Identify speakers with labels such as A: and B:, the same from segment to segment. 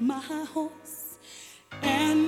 A: my horse and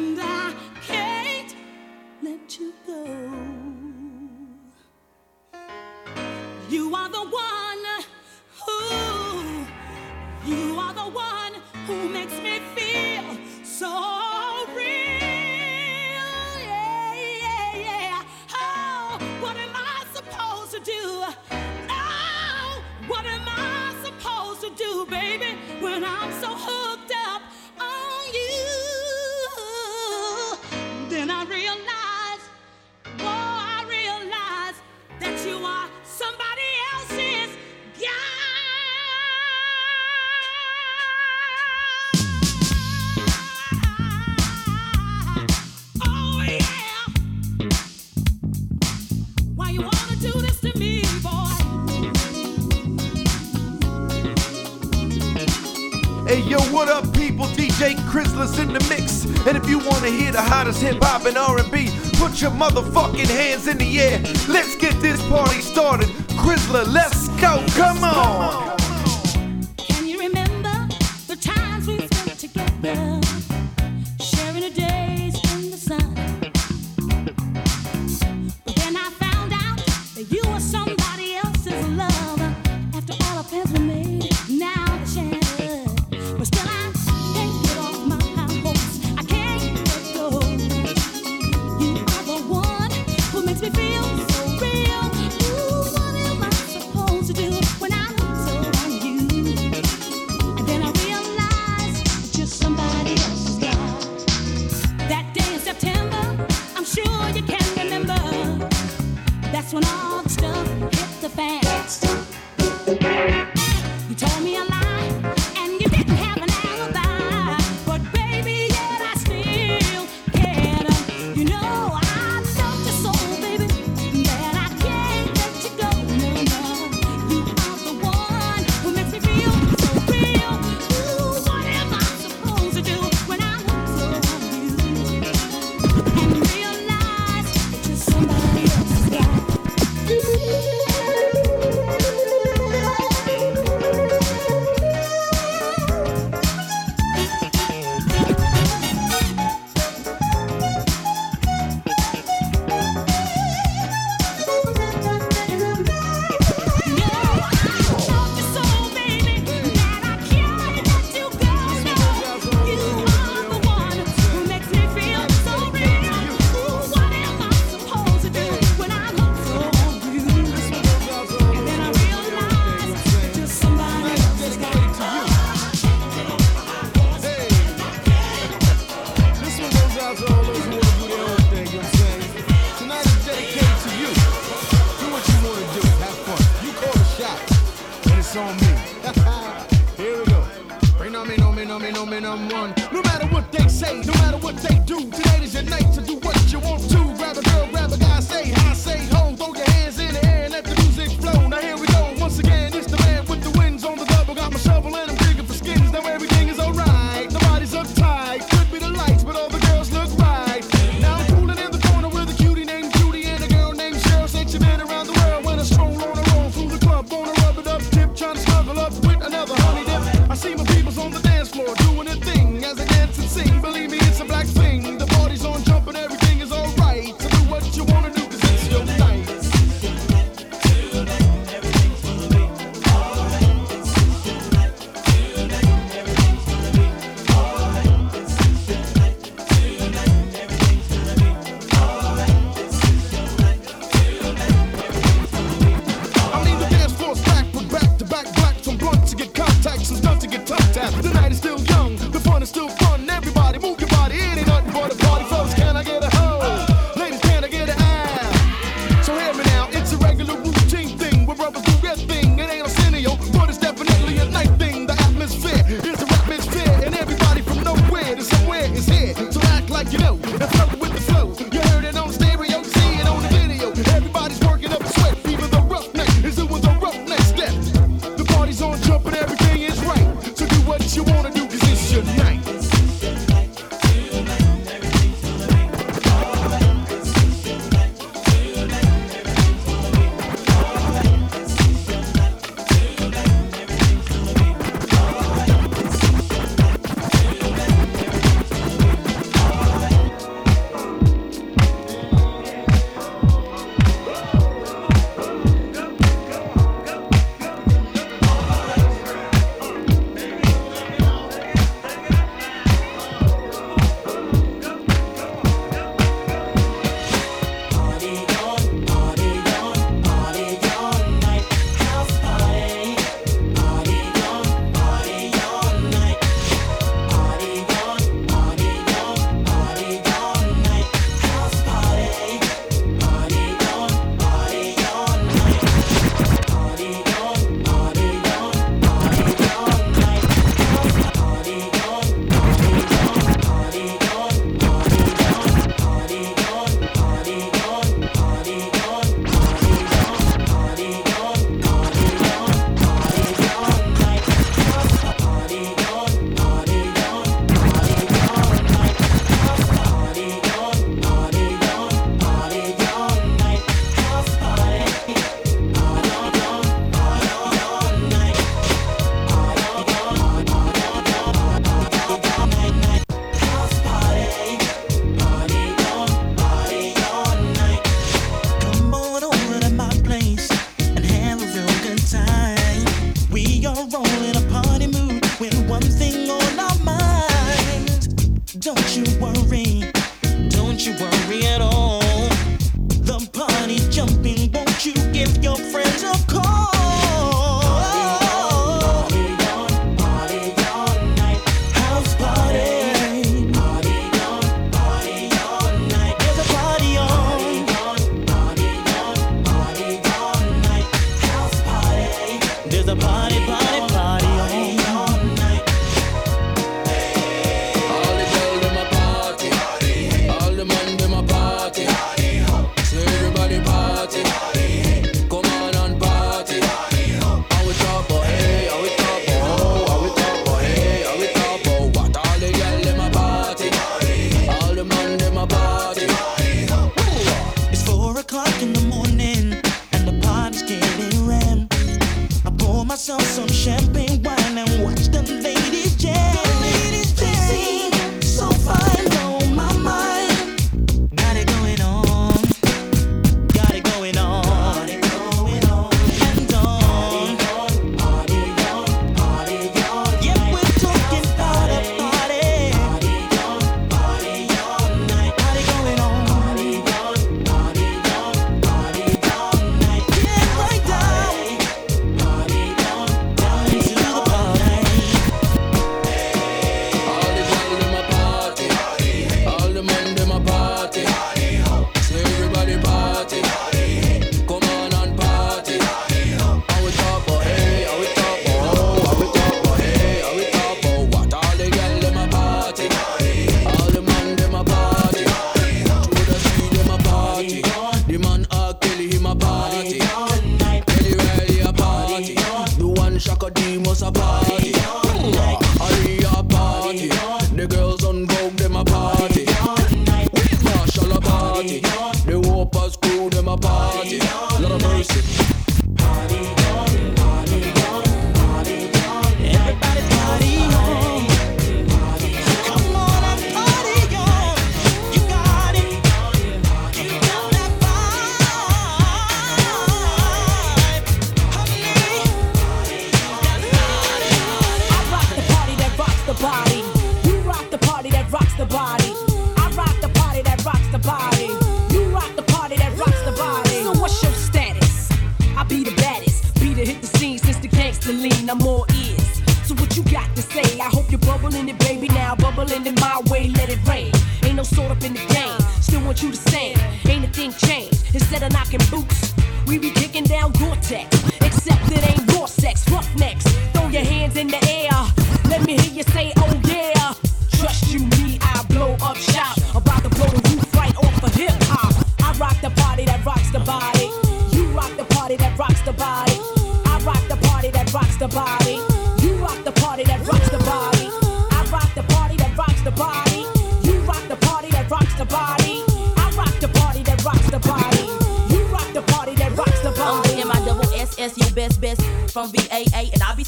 B: hop and R&B. Put your motherfucking hands in the air. Let's get this party started. Grizzler, let's go. Come on.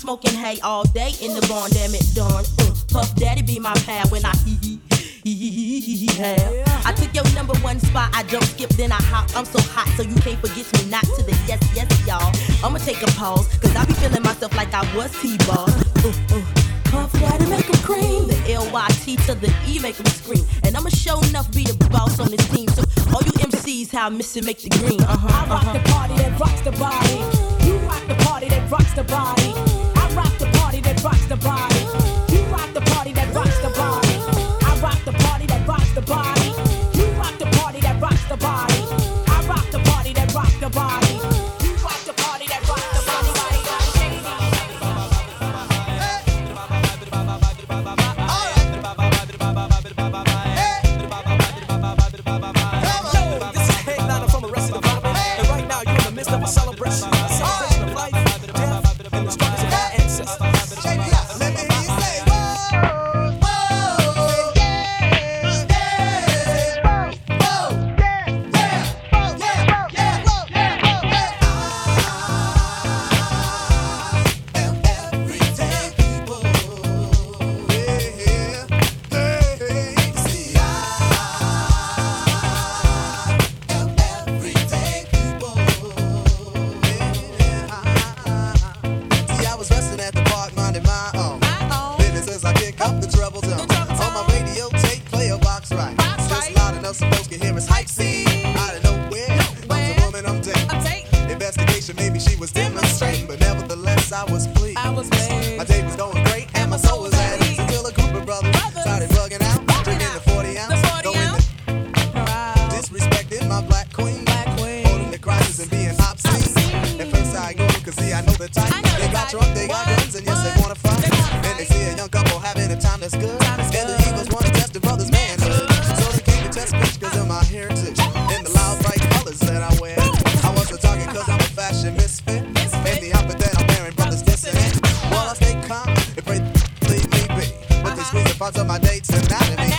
C: smoking hay all day in the barn, damn it, darn. Uh, Puff Daddy be my pal when I hee hee. Yeah. I took your number one spot. I don't skip, then I hop. I'm so hot, so you can't forget me not to the yes, yes, y'all. I'ma take a pause, cause I be feeling myself like I was T-Ball. Uh, uh. Puff Daddy make them cream. The L-Y-T to the E make them scream. And I'ma show enough be the boss on this team. So all you MCs, how I miss it, make the green. Uh-huh.
D: Parts of my date's anatomy.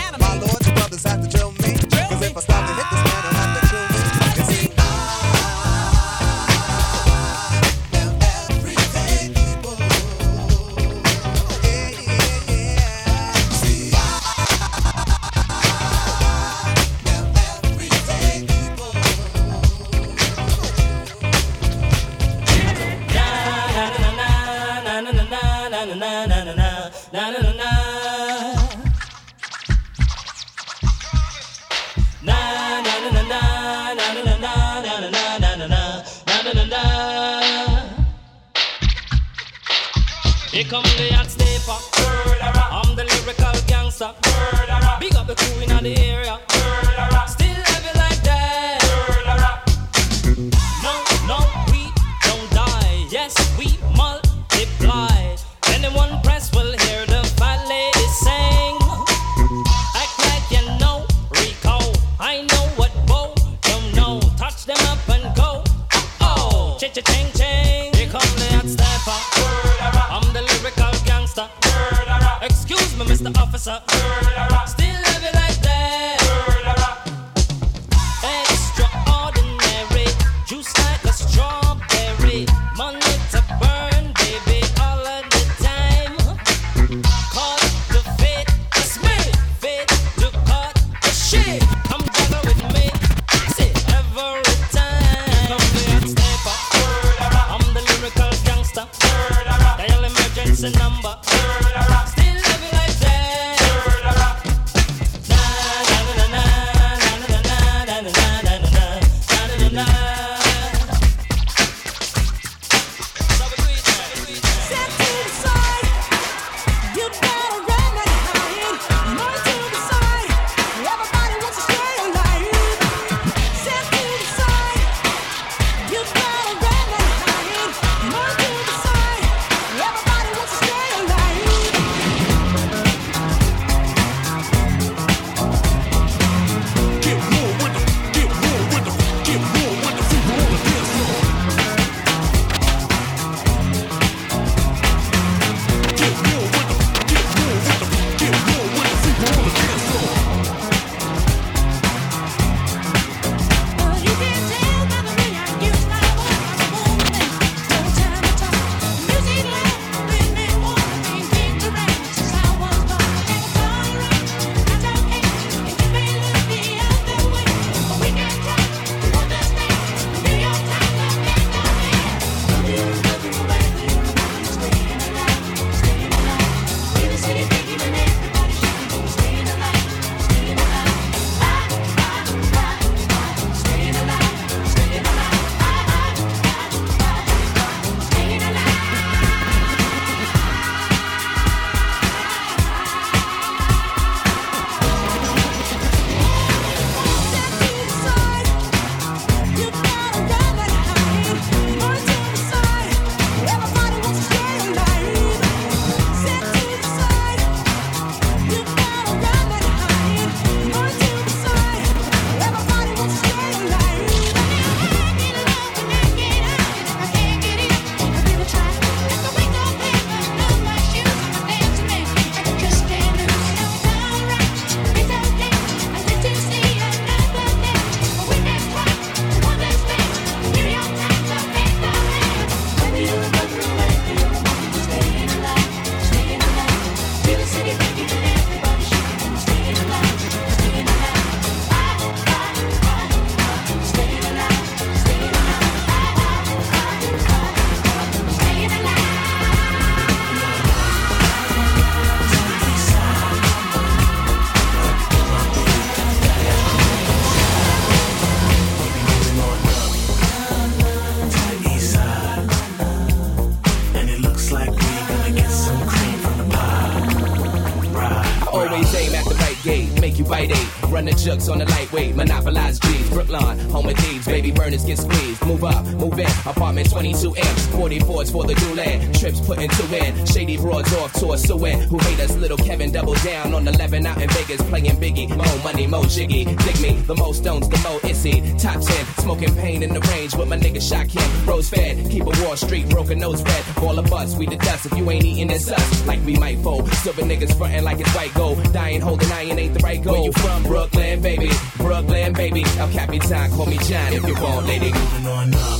E: 24s for the new. Trips put into in. Shady broads off to a suin. Who hate us? Little Kevin double down on 11 out in Vegas playing Biggie. Mo money, mo jiggy. Dig me. The most stones, the mo issy. Top 10. Smoking pain in the range with my nigga Shot him. Rose fed. Keep a Wall Street. Broken nose red. Ball of us. We the dust. If you ain't eating this us, like we might fold. Silver niggas frontin' like it's white gold. Dying holding iron ain't the right goal. Where you from? Brooklyn, baby. Brooklyn, baby. El Capitan. Call me John if you want, lady.
F: Moving on
G: now.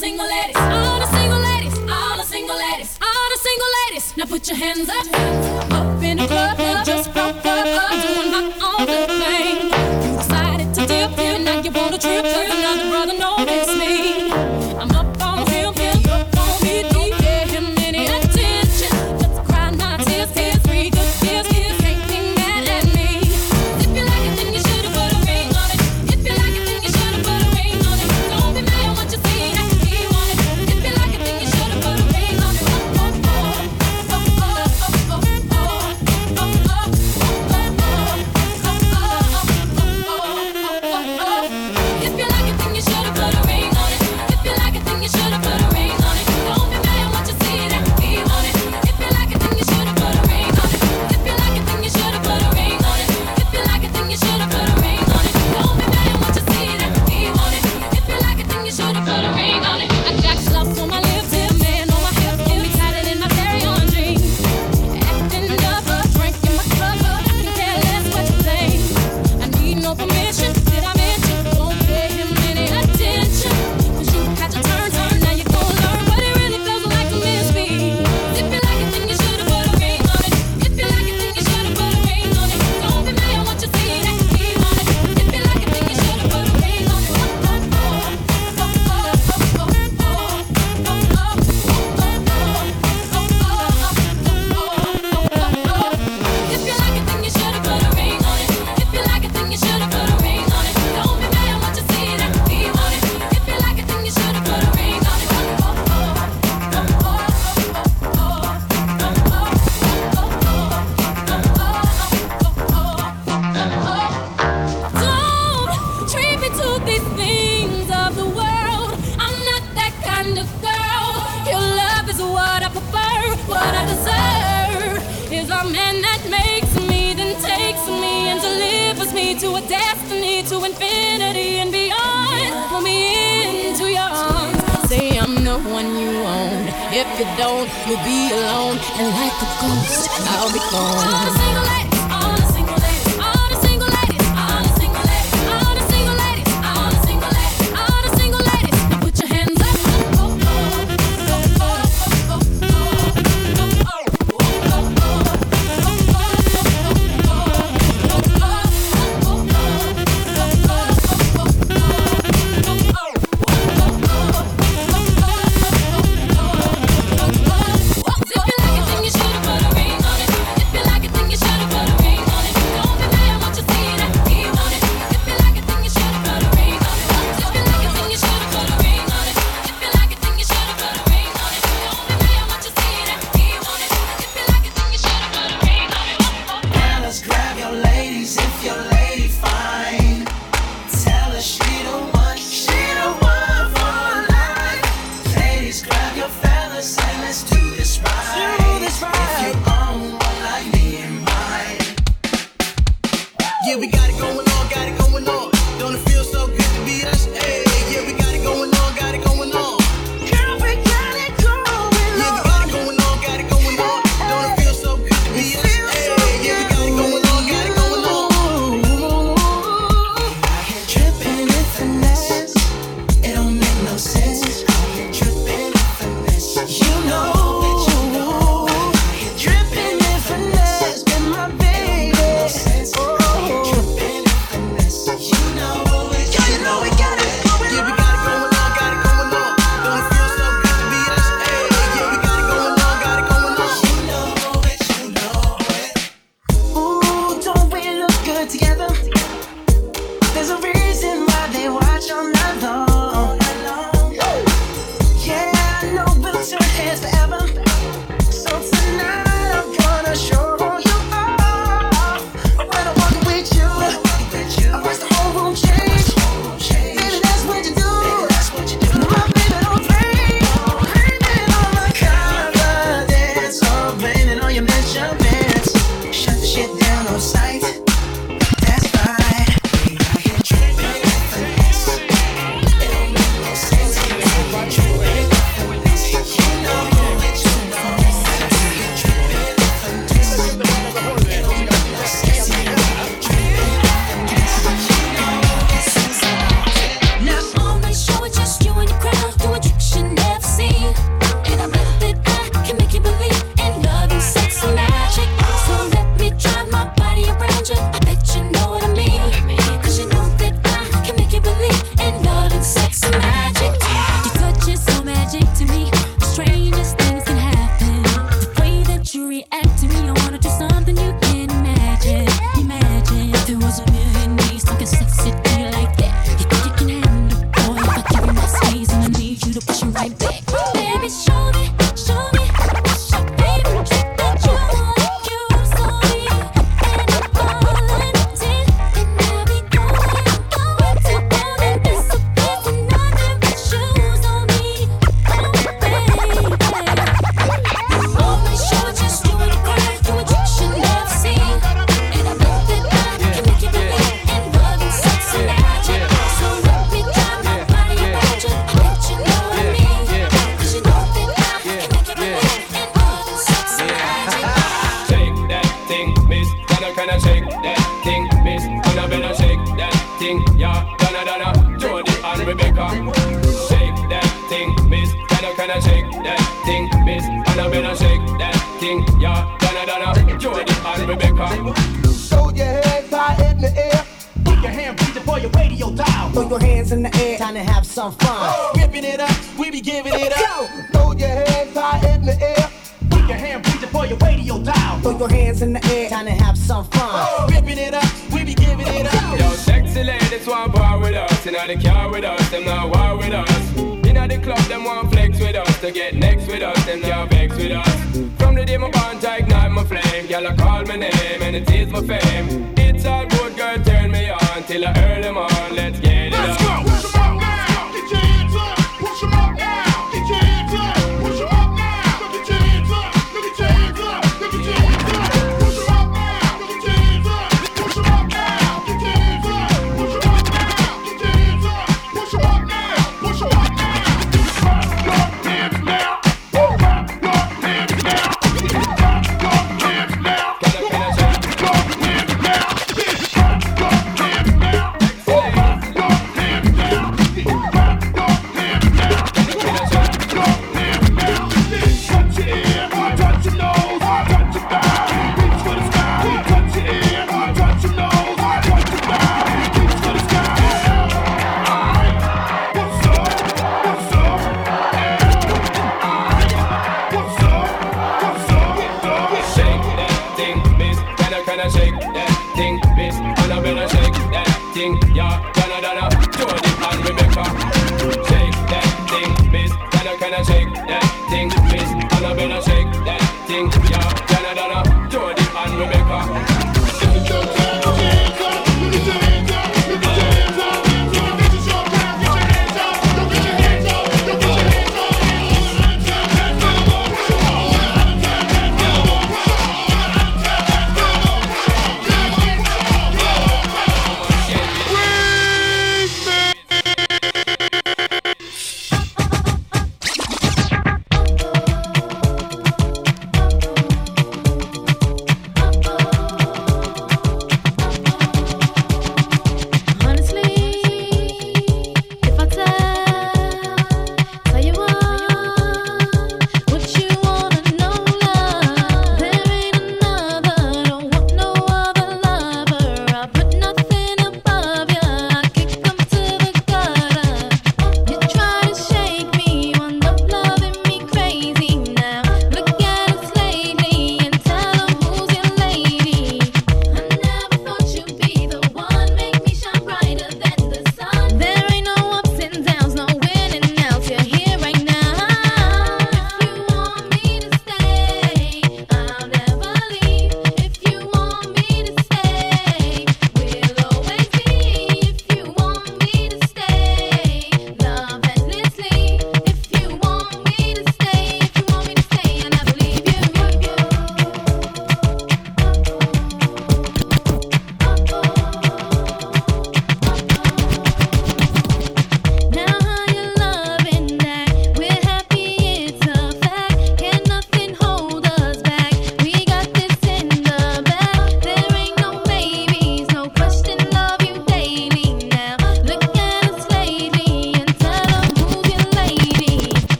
G: single ladies, all the single ladies, all the single ladies, all the single ladies. Now put your hands up, up in the club, just broke up, up, doing my own thing. You decided to dip, and now you want to trip, another brother, no.
B: club, them want flex with us. To get next with us, them can't vex with us. From the day my bond, ignite my flame. Y'all call my name and it is my fame. It's all good, girl, turn me on. Till I earn them on, let's get it
H: Let's
B: on.
H: go!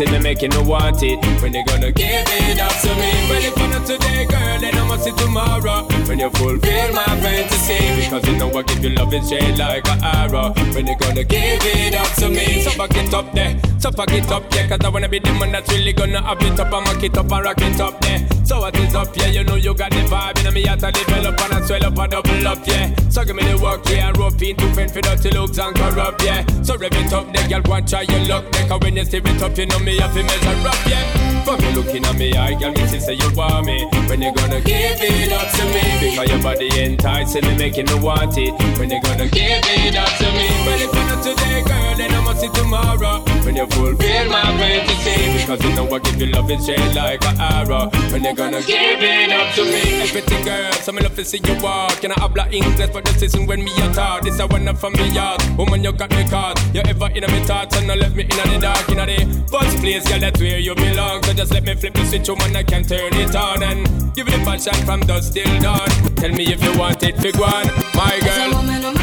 H: Enticing me, making me want it. When you gonna give it up to me? Well, if not today, girl, then I must see tomorrow. When you fulfill my fantasy, because you know I give you love is straight like an arrow. When you gonna give it up to me? So back it up there, so back it up, yeah. Cause I wanna be the man that's really gonna have it up and mock it up and rock it up there. So what is up, yeah? You know you got the vibe, and me out to develop and I swell up and double up, yeah. So give me the work, yeah. Rope into fend for dirty looks and corrupt, yeah. So rev it up, there, girl, go and try your luck, there. Cause when you steer it up, you know me have to measure up, yeah. For me looking at me, I girl, me say you want me. When you gonna give it up to me? Because your body enticing me, making me want it. When you gonna give it up to me? Well, if not today, girl, then I must see tomorrow. When you fulfill my fantasy, because you know I give you love is straight like an arrow. When you gonna give it up to me? Everything, girl, so me love to see you walk. Can I habla English for the season when me a talk? This a one up from me yard. Woman, you got me caught. You ever in me thoughts and not left me in the dark, in the first place, girl, that's where you belong. So just let me flip the switch, oh woman, I can turn it on and give it a passion from dusk till dawn. Tell me if you want it, big one, my girl.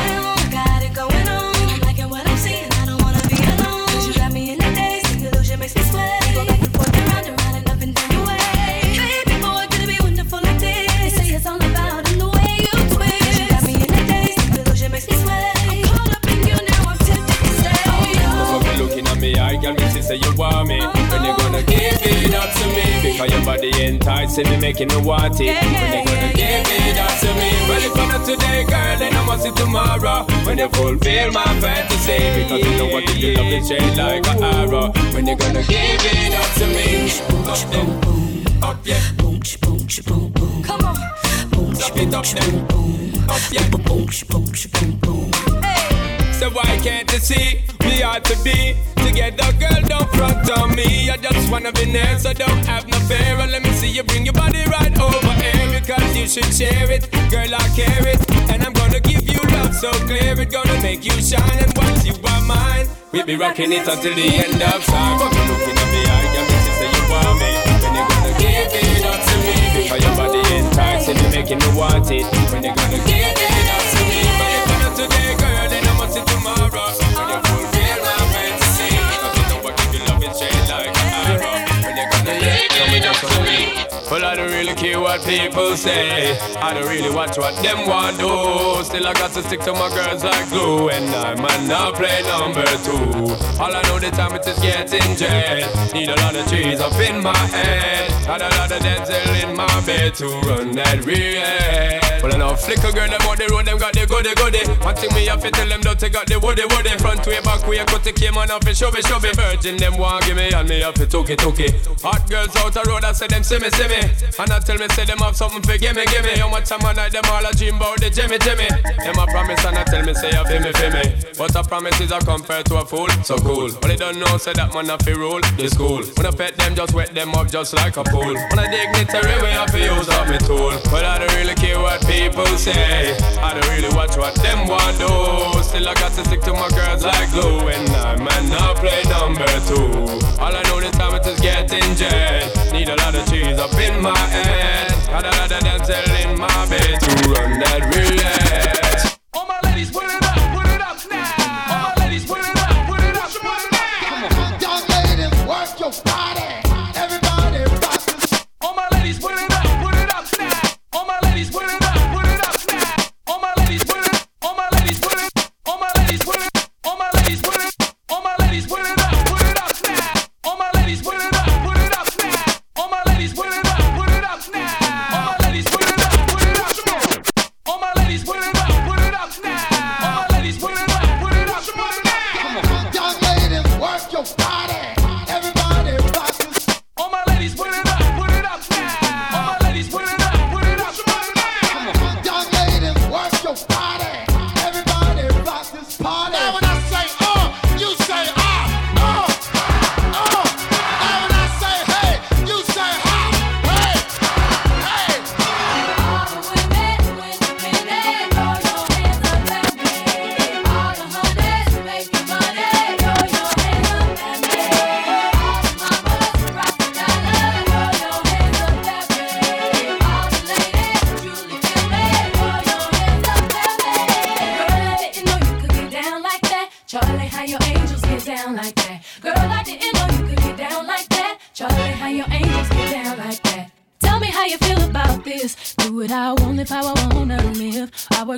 G: Me?
H: Because your body enticing me, making me want it. When you gonna give it up to me? Well, if I'm not today, girl, then I must see tomorrow. When you fulfill my fantasy, because you know what you love is straight like an arrow. When you gonna give it up to me? Up there, up yeah.
G: Boom, boom, boom, boom. Come on. Boom, sh-
H: Up it up yeah.
G: boom, boom, boom, boom.
H: So why can't you see we ought to be together, girl? Don't front on me. I just wanna be near, so don't have no fear. Let me see you bring your body right over here because you should share it, girl. I care it, and I'm gonna give you love so clear. It gonna make you shine, and once you are mine, we'll be rocking it until the end of time. But you looking at me, I me say you want me. When you gonna give it up to me? Because your body enticing me, making me want it. When you gonna give it up to me? But you're not today, girl, I must tomorrow. When you fulfill my fantasy, because you know I give you love it straight like. When you gonna give it up to me? Well, I don't really really care what people say. I don't really watch what them want do. Still I got to stick to my girls like glue, and I might not play number two. All I know the time it is getting jet. Need a lot of trees up in my head, and a lot of dental in my bed to run that real. Well, I know flicker girl, on the road, them got the goody goody. One thing me have to tell them, don't they got the woody woody. Front way, back way, cut the came on off, and show me, show me. Virgin, them want give me, and me have to took it, took it. Hot girls out the road, I say them see me, see me. And I tell me, say them have something for gimme, gimme. How much time I night, them all a dream about the Jimmy, Jimmy. Them a promise, and I tell me, say you feel me, feel me. But a promise is a compared to a fool, so cool. But they don't know, say that man have to rule the school. When I pet them, just wet them up just like a pool. When I dignitary, we have to use up me tool. But I don't really care what people say. I don't really watch what them want do. Still I got to stick to my girls like glue, and I might not play number two. All I know this time is getting jet. Need a lot of cheese up in my head. Got a lot of dental in my bed to run that relay.
I: All my ladies, put it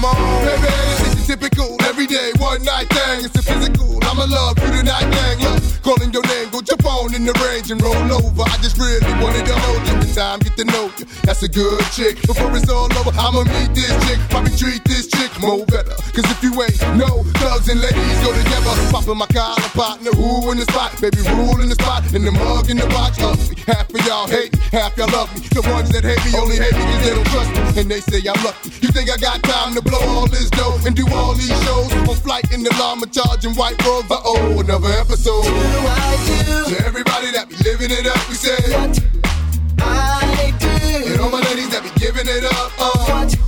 J: Come on, baby, this is typical, everyday, one night thing. It's a physical, I'ma love you tonight, gang. Look, calling your name, go your phone in the range and roll over. I just really wanted to hold you, the time get to know you. That's a good chick. Before it's all over, I'ma meet this chick, probably treat this chick more better. Cause if you ain't no thugs and ladies go together, popping my collar partner, who in the spot, baby, rule in the spot, in the mug in the box, ugly. Half of y'all hate me, half y'all love me. The ones that hate me only hate me cause they don't trust me, and they say I'm lucky. You think I got time to blow all this dough and do all these shows? On flight in the llama, charging white robes. Oh, another episode. To everybody that be living it up, we say. What I do. And all my ladies that be giving it up. Uh. What you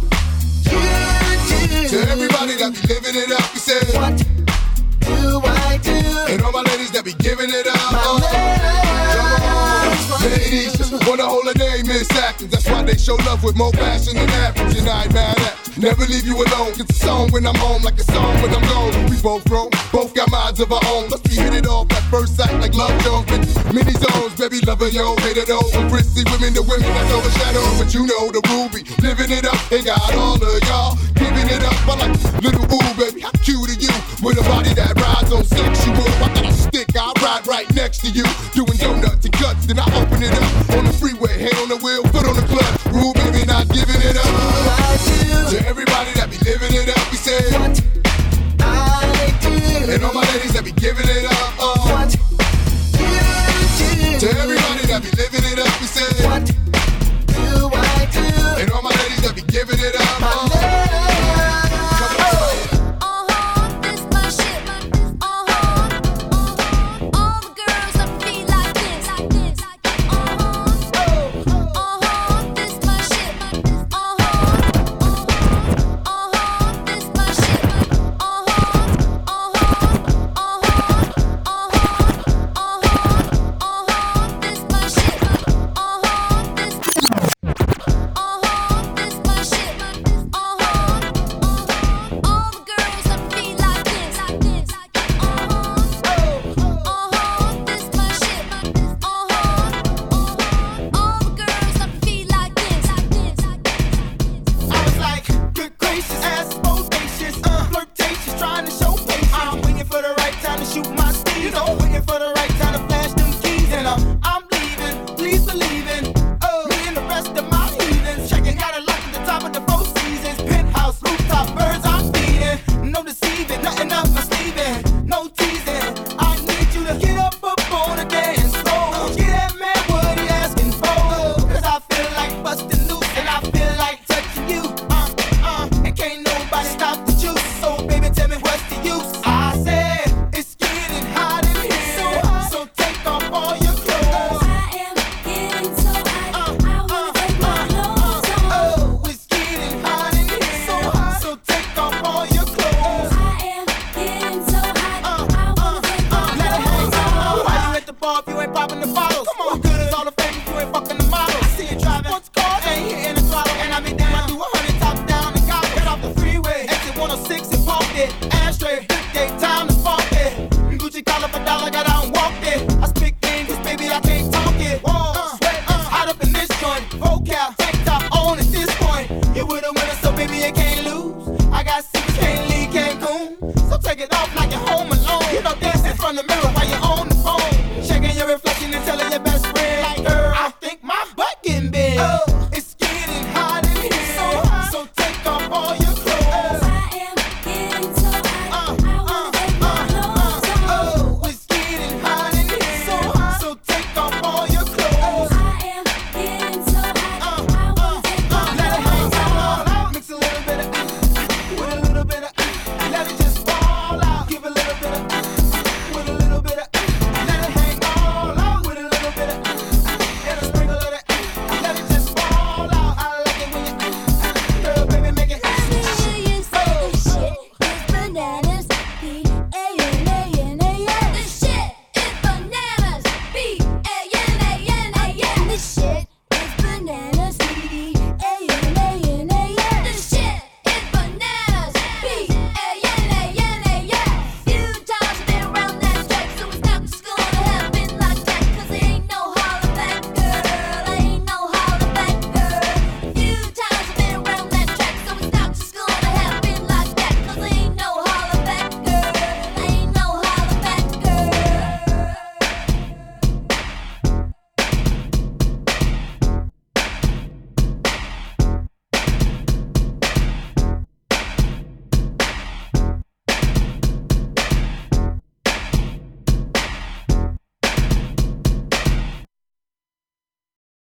J: do. To everybody that be living it up, we say. What do I do? And all my ladies that be giving it up. Uh. Ladies, wanna hold a name is acting. That's why they show love with more passion than average. And I ain't mad at. Never leave you alone. It's a song when I'm home, like a song when I'm gone. We both grown, both got minds of our own. Let's be hit it off at first sight like love Jones. Many zones, baby, lover, yo, hate it all. From prissy women to women that's overshadowed. But you know the ruby, living it up. Ain't got all of y'all giving it up. I like little ooh, baby, how cute are you? With a body that rides on sexual. I got a stick, I ride right next to you.